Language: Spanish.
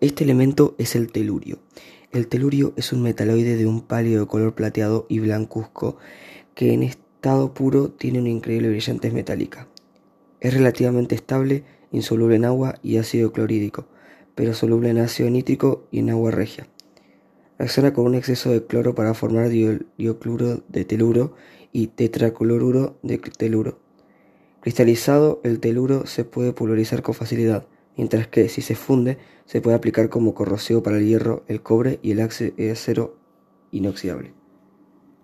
Este elemento es el telurio. El telurio es un metaloide de un pálido color plateado y blancuzco que en estado puro tiene una increíble brillantez metálica. Es relativamente estable, insoluble en agua y ácido clorhídrico, pero soluble en ácido nítrico y en agua regia. Reacciona con un exceso de cloro para formar diocluro de teluro y tetracloruro de teluro. Cristalizado, el teluro se puede pulverizar con facilidad, mientras que, si se funde, se puede aplicar como corrosivo para el hierro, el cobre y el acero inoxidable.